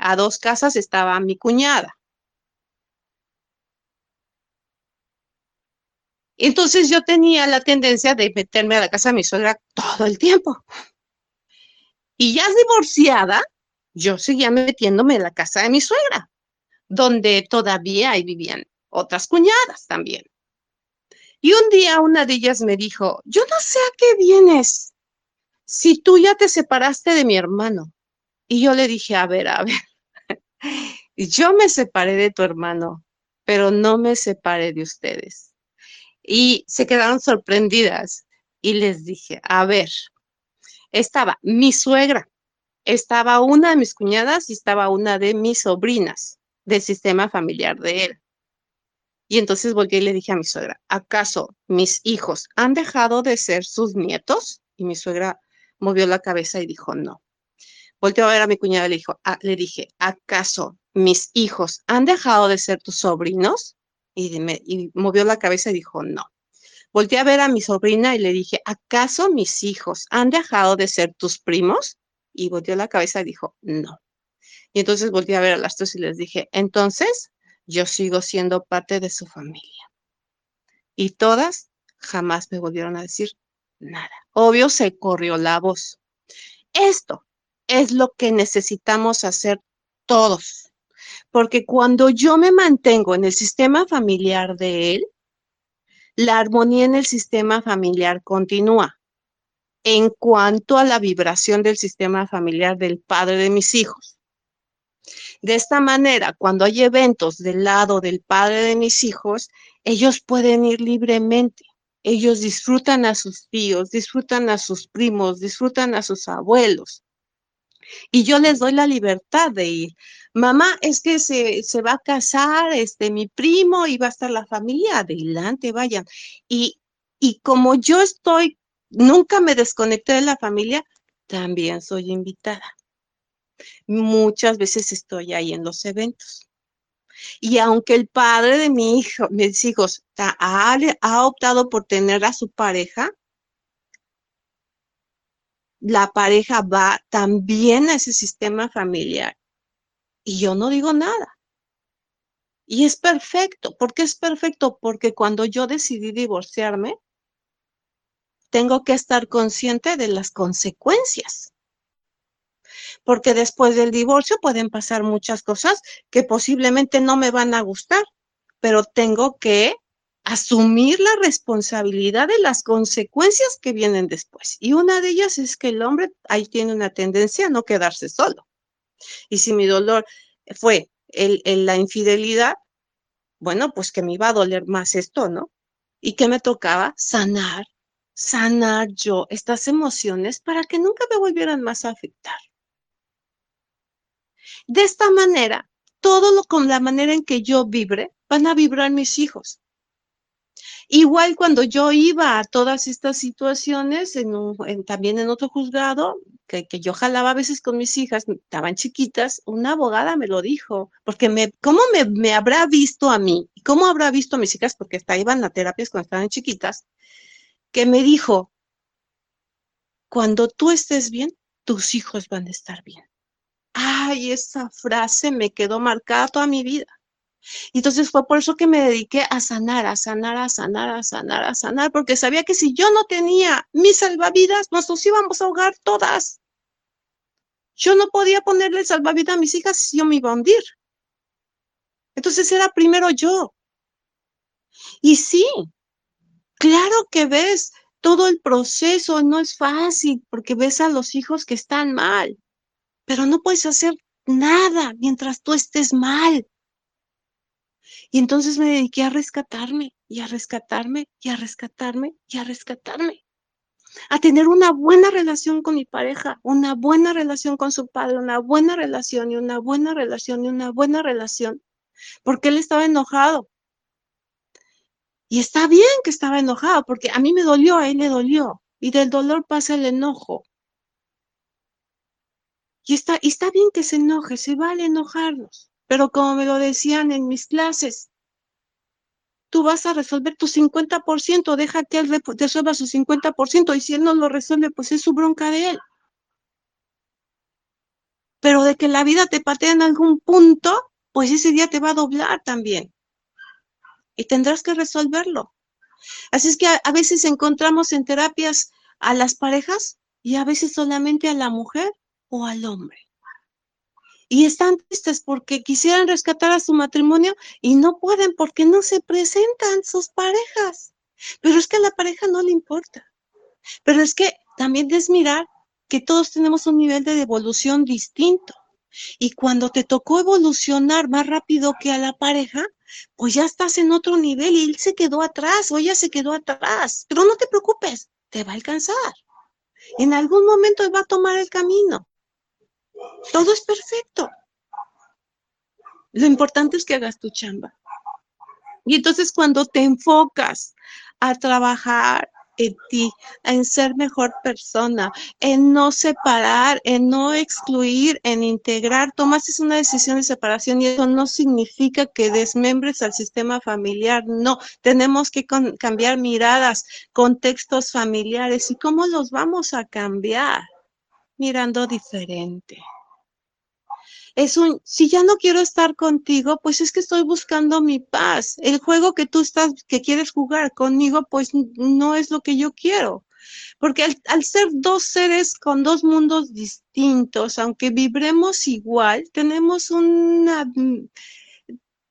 a dos casas estaba mi cuñada. Entonces yo tenía la tendencia de meterme a la casa de mi suegra todo el tiempo. Y ya divorciada, yo seguía metiéndome en la casa de mi suegra, donde todavía ahí vivían otras cuñadas también. Y un día una de ellas me dijo, yo no sé a qué vienes, si tú ya te separaste de mi hermano. Y yo le dije, a ver, a ver, yo me separé de tu hermano, pero no me separé de ustedes. Y se quedaron sorprendidas y les dije, a ver, estaba mi suegra, estaba una de mis cuñadas y estaba una de mis sobrinas del sistema familiar de él. Y entonces volví y le dije a mi suegra, ¿acaso mis hijos han dejado de ser sus nietos? Y mi suegra movió la cabeza y dijo, no. Volteó a ver a mi cuñada y ah", le dije, ¿acaso mis hijos han dejado de ser tus sobrinos? Y, movió la cabeza y dijo, no. Volteé a ver a mi sobrina y le dije, ¿acaso mis hijos han dejado de ser tus primos? Y volteó la cabeza y dijo, no. Y entonces volteé a ver a las dos y les dije, entonces yo sigo siendo parte de su familia. Y todas jamás me volvieron a decir nada. Obvio se corrió la voz. Esto es lo que necesitamos hacer todos. Porque cuando yo me mantengo en el sistema familiar de él, la armonía en el sistema familiar continúa. En cuanto a la vibración del sistema familiar del padre de mis hijos. De esta manera, cuando hay eventos del lado del padre de mis hijos, ellos pueden ir libremente. Ellos disfrutan a sus tíos, disfrutan a sus primos, disfrutan a sus abuelos. Y yo les doy la libertad de ir mamá, es que se, va a casar este, mi primo y va a estar la familia, adelante, vayan. Y, y como yo estoy, nunca me desconecté de la familia, también soy invitada. Muchas veces estoy ahí en los eventos. Y aunque el padre de mi hijo, mis hijos, ha, ha optado por tener a su pareja, la pareja va también a ese sistema familiar y yo no digo nada. Y es perfecto. ¿Por qué es perfecto? Porque cuando yo decidí divorciarme, tengo que estar consciente de las consecuencias. Porque después del divorcio pueden pasar muchas cosas que posiblemente no me van a gustar, pero tengo que asumir la responsabilidad de las consecuencias que vienen después. Y una de ellas es que el hombre ahí tiene una tendencia a no quedarse solo. Y si mi dolor fue el, la infidelidad, bueno, pues que me iba a doler más esto, ¿no? Y que me tocaba sanar, sanar yo estas emociones para que nunca me volvieran más a afectar. De esta manera, todo lo con la manera en que yo vibre, van a vibrar mis hijos. Igual cuando yo iba a todas estas situaciones, en también en otro juzgado, que, yo jalaba a veces con mis hijas, estaban chiquitas, una abogada me lo dijo, porque me, ¿cómo me, me habrá visto a mí? ¿Y cómo habrá visto a mis hijas? Porque hasta iban a terapias cuando estaban chiquitas, que me dijo, cuando tú estés bien, tus hijos van a estar bien. Ay, esa frase me quedó marcada toda mi vida. Y entonces fue por eso que me dediqué a sanar, a sanar, a sanar, a sanar, a sanar, porque sabía que si yo no tenía mis salvavidas, nos íbamos a ahogar todas. Yo no podía ponerle salvavidas a mis hijas si yo me iba a hundir. Entonces era primero yo. Y sí, claro que ves todo el proceso, no es fácil porque ves a los hijos que están mal, pero no puedes hacer nada mientras tú estés mal. Y entonces me dediqué a rescatarme y a rescatarme y a rescatarme y a rescatarme. A tener una buena relación con mi pareja, una buena relación con su padre, una buena relación y una buena relación y una buena relación. Porque él estaba enojado. Y está bien que estaba enojado, porque a mí me dolió, a él le dolió. Y del dolor pasa el enojo. Y está, y está bien que se enoje, se vale enojarnos. Pero como me lo decían en mis clases, tú vas a resolver tu 50%, deja que él resuelva su 50%, y si él no lo resuelve, pues es su bronca de él. Pero de que la vida te patea en algún punto, pues ese día te va a doblar también. Y tendrás que resolverlo. Así es que a, a veces encontramos en terapias a las parejas y a veces solamente a la mujer o al hombre y están tristes porque quisieran rescatar a su matrimonio y no pueden porque no se presentan sus parejas. Pero es que a la pareja no le importa. Pero es que también es mirar que todos tenemos un nivel de evolución distinto. Y cuando te tocó evolucionar más rápido que a la pareja, pues ya estás en otro nivel y él se quedó atrás o ella se quedó atrás. Pero no te preocupes, te va a alcanzar. En algún momento va a tomar el camino. Todo es perfecto. Lo importante es que hagas tu chamba. Y entonces cuando te enfocas a trabajar en ti, en ser mejor persona, en no separar, en no excluir, en integrar, tomaste una decisión de separación y eso no significa que desmembres al sistema familiar, no, tenemos que cambiar miradas, contextos familiares y cómo los vamos a cambiar mirando diferente es un, si ya no quiero estar contigo, pues es que estoy buscando mi paz. El juego que tú estás, que quieres jugar conmigo, pues no es lo que yo quiero. Porque al, ser dos seres con dos mundos distintos, aunque vibremos igual, tenemos una,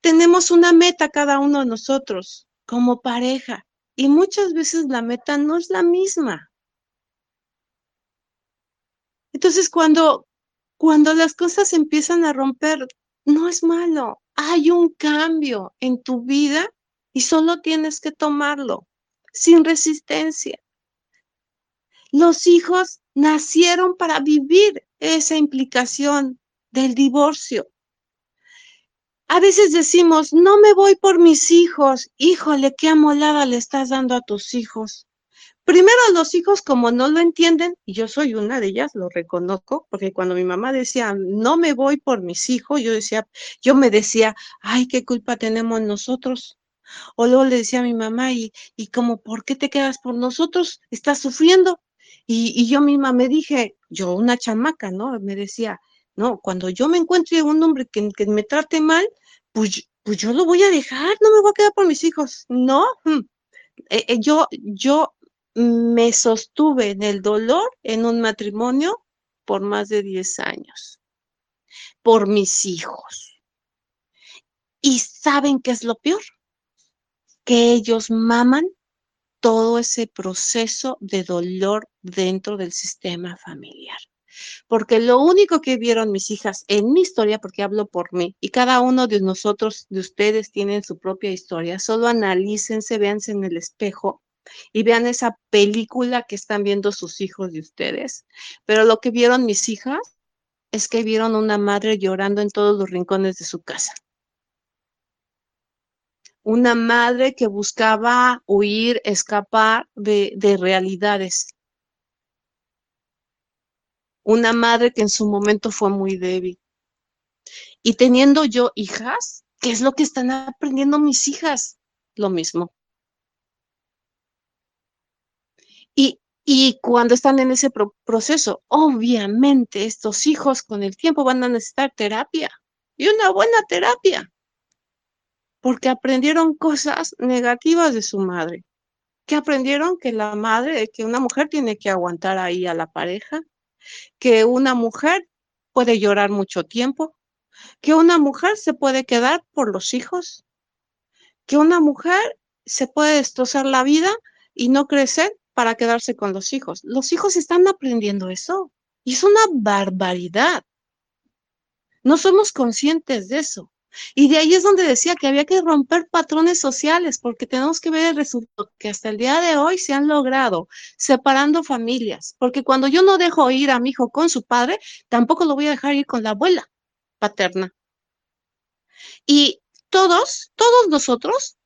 tenemos una meta cada uno de nosotros como pareja. Y muchas veces la meta no es la misma. Entonces, cuando, cuando las cosas empiezan a romper, no es malo. Hay un cambio en tu vida y solo tienes que tomarlo sin resistencia. Los hijos nacieron para vivir esa implicación del divorcio. A veces decimos, no me voy por mis hijos. Híjole, qué amolada le estás dando a tus hijos. Primero los hijos como no lo entienden, y yo soy una de ellas, lo reconozco, porque cuando mi mamá decía, no me voy por mis hijos, yo decía, yo me decía, ay, qué culpa tenemos nosotros. O luego le decía a mi mamá, y, y como, ¿por qué te quedas por nosotros? Estás sufriendo. Y, y yo misma me dije, yo una chamaca, ¿no? Me decía, no, cuando yo me encuentre un hombre que, me trate mal, pues, pues yo lo voy a dejar, no me voy a quedar por mis hijos. No, mm. eh, eh, yo, yo me sostuve en el dolor en un matrimonio por más de 10 años, por mis hijos. ¿Y saben qué es lo peor? Que ellos maman todo ese proceso de dolor dentro del sistema familiar. Porque lo único que vieron mis hijas en mi historia, porque hablo por mí, y cada uno de nosotros, de ustedes, tienen su propia historia, solo analícense, véanse en el espejo y vean esa película que están viendo sus hijos de ustedes. Pero lo que vieron mis hijas es que vieron una madre llorando en todos los rincones de su casa. Una madre que buscaba huir, escapar de, de realidades. Una madre que en su momento fue muy débil. Y teniendo yo hijas, ¿qué es lo que están aprendiendo mis hijas? Lo mismo. Y, cuando están en ese proceso, obviamente estos hijos con el tiempo van a necesitar terapia y una buena terapia, porque aprendieron cosas negativas de su madre. que aprendieron? Que la madre, que una mujer tiene que aguantar ahí a la pareja, que una mujer puede llorar mucho tiempo, que una mujer se puede quedar por los hijos, que una mujer se puede destrozar la vida y no crecer para quedarse con los hijos. Los hijos están aprendiendo eso y es una barbaridad. No somos conscientes de eso. Y de ahí es donde decía que había que romper patrones sociales, porque tenemos que ver el resultado que hasta el día de hoy se han logrado, separando familias. Porque cuando yo no dejo ir a mi hijo con su padre, tampoco lo voy a dejar ir con la abuela paterna. Y todos, todos nosotros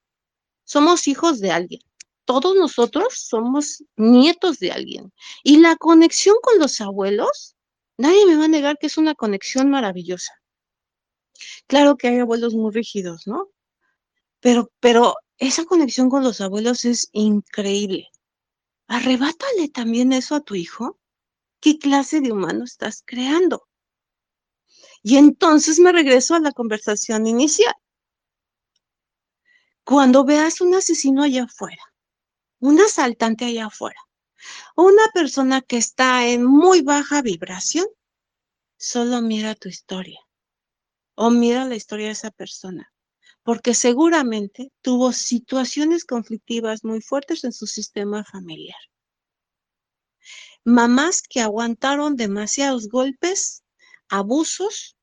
somos hijos de alguien todos nosotros somos nietos de alguien. Y la conexión con los abuelos, nadie me va a negar que es una conexión maravillosa. Claro que hay abuelos muy rígidos, ¿no? Pero, pero esa conexión con los abuelos es increíble. Arrebátale también eso a tu hijo. ¿Qué clase de humano estás creando? Y entonces me regreso a la conversación inicial. Cuando veas un asesino allá afuera, un asaltante allá afuera, una persona que está en muy baja vibración, solo mira tu historia o mira la historia de esa persona. porque seguramente tuvo situaciones conflictivas muy fuertes en su sistema familiar. Mamás que aguantaron demasiados golpes, abusos,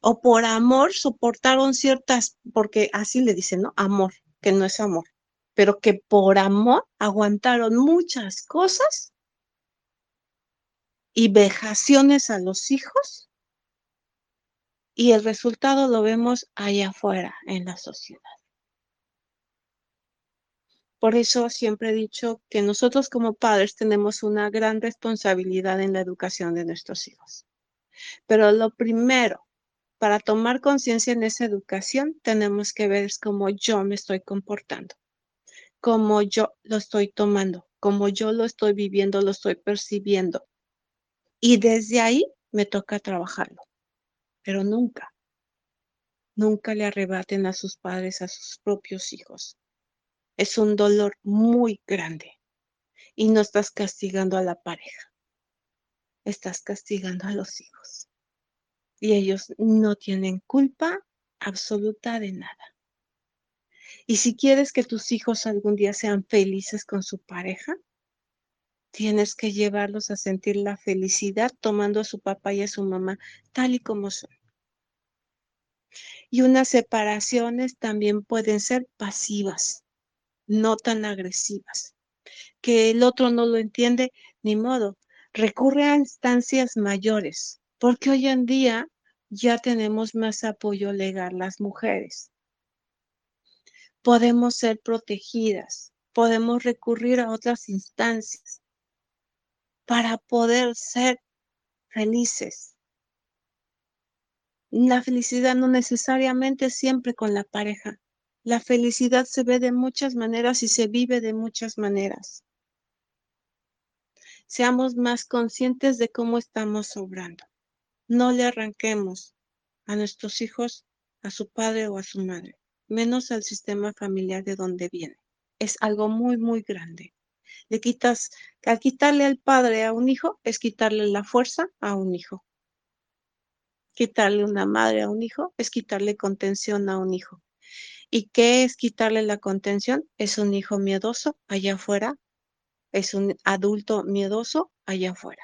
o por amor soportaron ciertas, porque así le dicen, ¿no? Amor, que no es amor, pero que por amor aguantaron muchas cosas y vejaciones a los hijos y el resultado lo vemos allá afuera en la sociedad. Por eso siempre he dicho que nosotros como padres tenemos una gran responsabilidad en la educación de nuestros hijos. Pero lo primero, para tomar conciencia en esa educación, tenemos que ver cómo yo me estoy comportando, cómo yo lo estoy tomando, cómo yo lo estoy viviendo, lo estoy percibiendo. Y desde ahí me toca trabajarlo pero nunca, nunca le arrebaten a sus padres a sus propios hijos. Es un dolor muy grande y no estás castigando a la pareja, estás castigando a los hijos. Y ellos no tienen culpa absoluta de nada. Y si quieres que tus hijos algún día sean felices con su pareja, tienes que llevarlos a sentir la felicidad tomando a su papá y a su mamá tal y como son. Y unas separaciones también pueden ser pasivas, no tan agresivas. Que el otro no lo entiende, ni modo. Recurre a instancias mayores, porque hoy en día ya tenemos más apoyo legal las mujeres. Podemos ser protegidas, podemos recurrir a otras instancias para poder ser felices. La felicidad no necesariamente siempre con la pareja. La felicidad se ve de muchas maneras y se vive de muchas maneras. Seamos más conscientes de cómo estamos obrando. No le arranquemos a nuestros hijos a su padre o a su madre, menos al sistema familiar de donde viene. Es algo muy, muy grande. Le quitas, al quitarle al padre a un hijo, es quitarle la fuerza a un hijo. Quitarle una madre a un hijo es quitarle contención a un hijo. ¿Y qué es quitarle la contención? Es un hijo miedoso allá afuera, es un adulto miedoso allá afuera.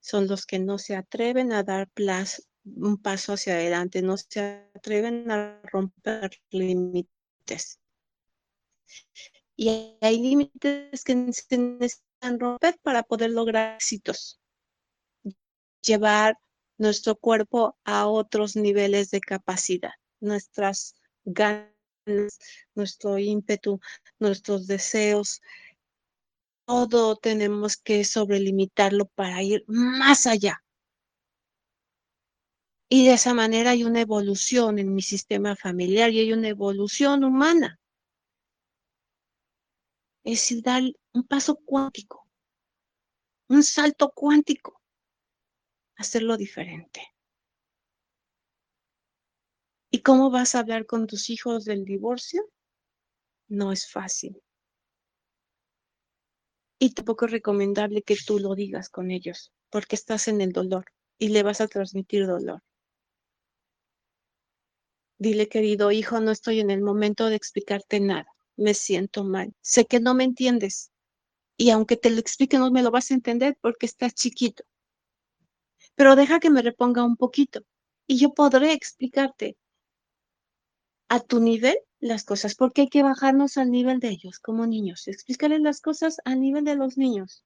Son los que no se atreven a dar un paso hacia adelante, no se atreven a romper límites. Y hay límites que se necesitan romper para poder lograr éxitos. Llevar nuestro cuerpo a otros niveles de capacidad, nuestras ganas, nuestro ímpetu, nuestros deseos. Todo tenemos que sobrelimitarlo para ir más allá. Y de esa manera hay una evolución en mi sistema familiar y hay una evolución humana es dar un paso cuántico, un salto cuántico, hacerlo diferente. ¿Y cómo vas a hablar con tus hijos del divorcio? No es fácil. Y tampoco es recomendable que tú lo digas con ellos, porque estás en el dolor y le vas a transmitir dolor. Dile, querido hijo, no estoy en el momento de explicarte nada me siento mal. Sé que no me entiendes. Y aunque te lo explique, no me lo vas a entender porque estás chiquito. Pero deja que me reponga un poquito y yo podré explicarte a tu nivel las cosas, porque hay que bajarnos al nivel de ellos como niños, explicarles las cosas al nivel de los niños.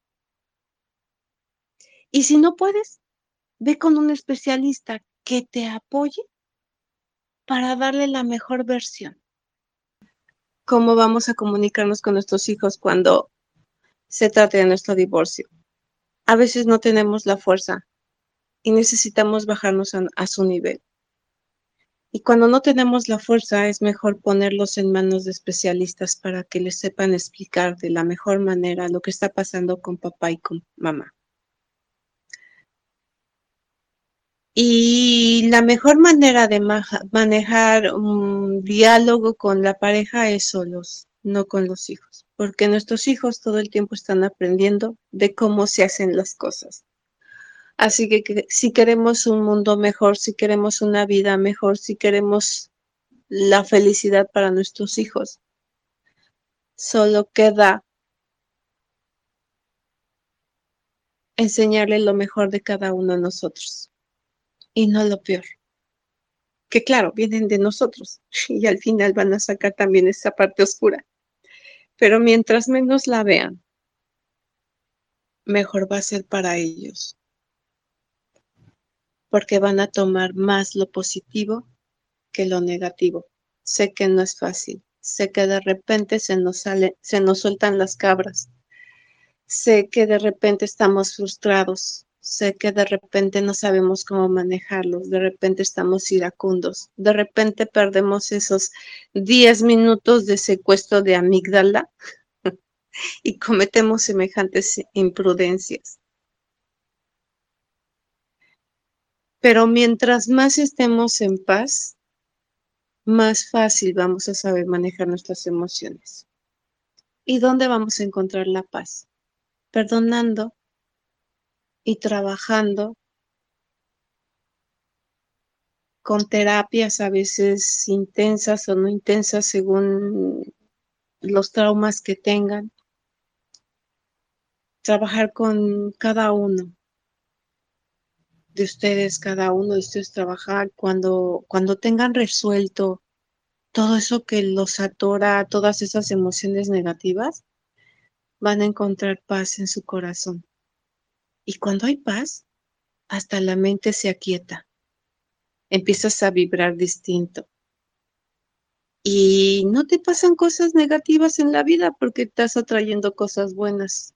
Y si no puedes, ve con un especialista que te apoye para darle la mejor versión cómo vamos a comunicarnos con nuestros hijos cuando se trate de nuestro divorcio. A veces no tenemos la fuerza y necesitamos bajarnos a, su nivel. Y cuando no tenemos la fuerza, es mejor ponerlos en manos de especialistas para que les sepan explicar de la mejor manera lo que está pasando con papá y con mamá. Y la mejor manera de manejar un diálogo con la pareja es solos, no con los hijos, porque nuestros hijos todo el tiempo están aprendiendo de cómo se hacen las cosas. Así que, si queremos un mundo mejor, si queremos una vida mejor, si queremos la felicidad para nuestros hijos. Solo queda enseñarle lo mejor de cada uno de nosotros y no lo peor. Que claro, vienen de nosotros y al final van a sacar también esa parte oscura. Pero mientras menos la vean, mejor va a ser para ellos. Porque van a tomar más lo positivo que lo negativo. Sé que no es fácil. Sé que de repente se nos sale, se nos sueltan las cabras. Sé que de repente estamos frustrados. Sé que de repente no sabemos cómo manejarlos. De repente estamos iracundos. De repente perdemos esos 10 minutos de secuestro de amígdala y cometemos semejantes imprudencias. Pero mientras más estemos en paz, más fácil vamos a saber manejar nuestras emociones. ¿Y dónde vamos a encontrar la paz? Perdonando y trabajando con terapias a veces intensas o no intensas según los traumas que tengan. Trabajar con cada uno de ustedes, cada uno de ustedes trabajar cuando, cuando tengan resuelto todo eso que los atora, todas esas emociones negativas, van a encontrar paz en su corazón. Y cuando hay paz, hasta la mente se aquieta. Empiezas a vibrar distinto. Y no te pasan cosas negativas en la vida porque estás atrayendo cosas buenas.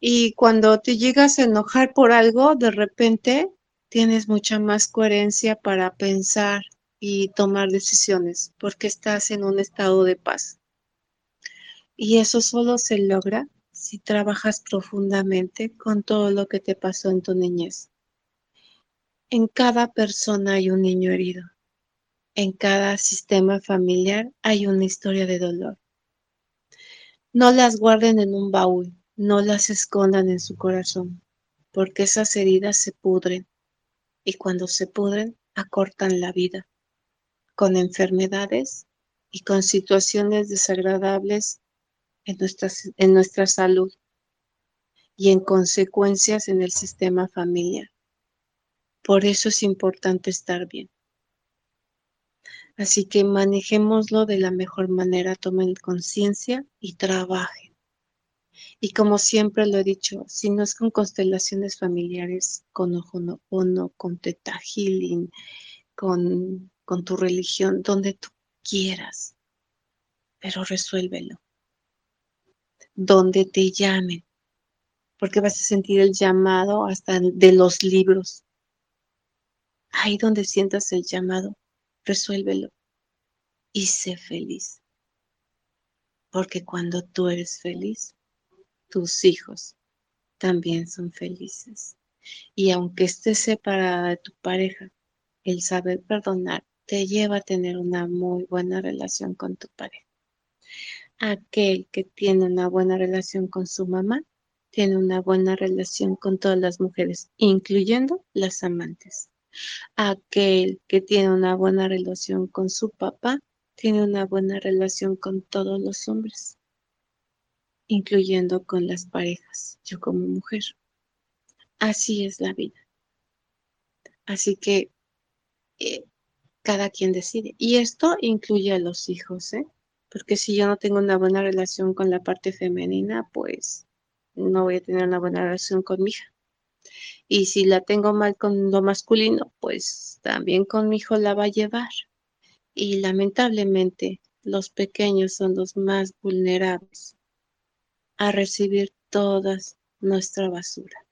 Y cuando te llegas a enojar por algo, de repente tienes mucha más coherencia para pensar y tomar decisiones porque estás en un estado de paz. Y eso solo se logra si trabajas profundamente con todo lo que te pasó en tu niñez. En cada persona hay un niño herido. En cada sistema familiar hay una historia de dolor. No las guarden en un baúl no las escondan en su corazón, porque esas heridas se pudren y cuando se pudren acortan la vida con enfermedades y con situaciones desagradables en, en nuestra salud y en consecuencias en el sistema familiar. Por eso es importante estar bien. Así que manejémoslo de la mejor manera, tomen conciencia y trabajen. Y como siempre lo he dicho, si no es con constelaciones familiares, con Ojonopono, con Teta Healing, con, con tu religión, donde tú quieras, pero resuélvelo. Donde te llamen, porque vas a sentir el llamado hasta de los libros. Ahí donde sientas el llamado, resuélvelo y sé feliz. Porque cuando tú eres feliz, tus hijos también son felices. Y aunque estés separada de tu pareja, el saber perdonar te lleva a tener una muy buena relación con tu pareja. Aquel que tiene una buena relación con su mamá, tiene una buena relación con todas las mujeres, incluyendo las amantes. Aquel que tiene una buena relación con su papá, tiene una buena relación con todos los hombres incluyendo con las parejas, yo como mujer. Así es la vida. Así que eh, cada quien decide. Y esto incluye a los hijos, ¿eh? Porque si yo no tengo una buena relación con la parte femenina, pues no voy a tener una buena relación con mi hija. Y si la tengo mal con lo masculino, pues también con mi hijo la va a llevar. Y lamentablemente los pequeños son los más vulnerables a recibir toda nuestra basura.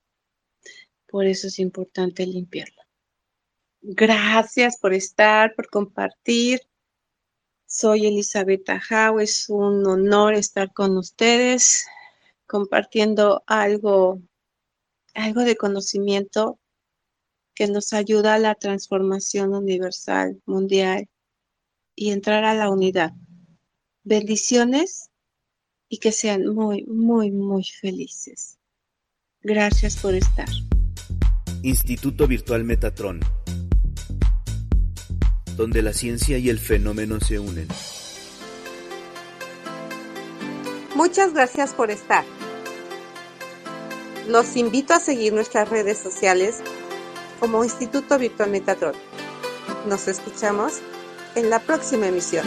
Por eso es importante limpiarla. Gracias por estar, por compartir. Soy Elizabeth Ajao, es un honor estar con ustedes compartiendo algo, algo de conocimiento que nos ayuda a la transformación universal, mundial y entrar a la unidad. Bendiciones y que sean muy, muy, muy felices. Gracias por estar. Instituto Virtual Metatron. Donde la ciencia y el fenómeno se unen. Muchas gracias por estar. Los invito a seguir nuestras redes sociales como Instituto Virtual Metatron. Nos escuchamos en la próxima emisión.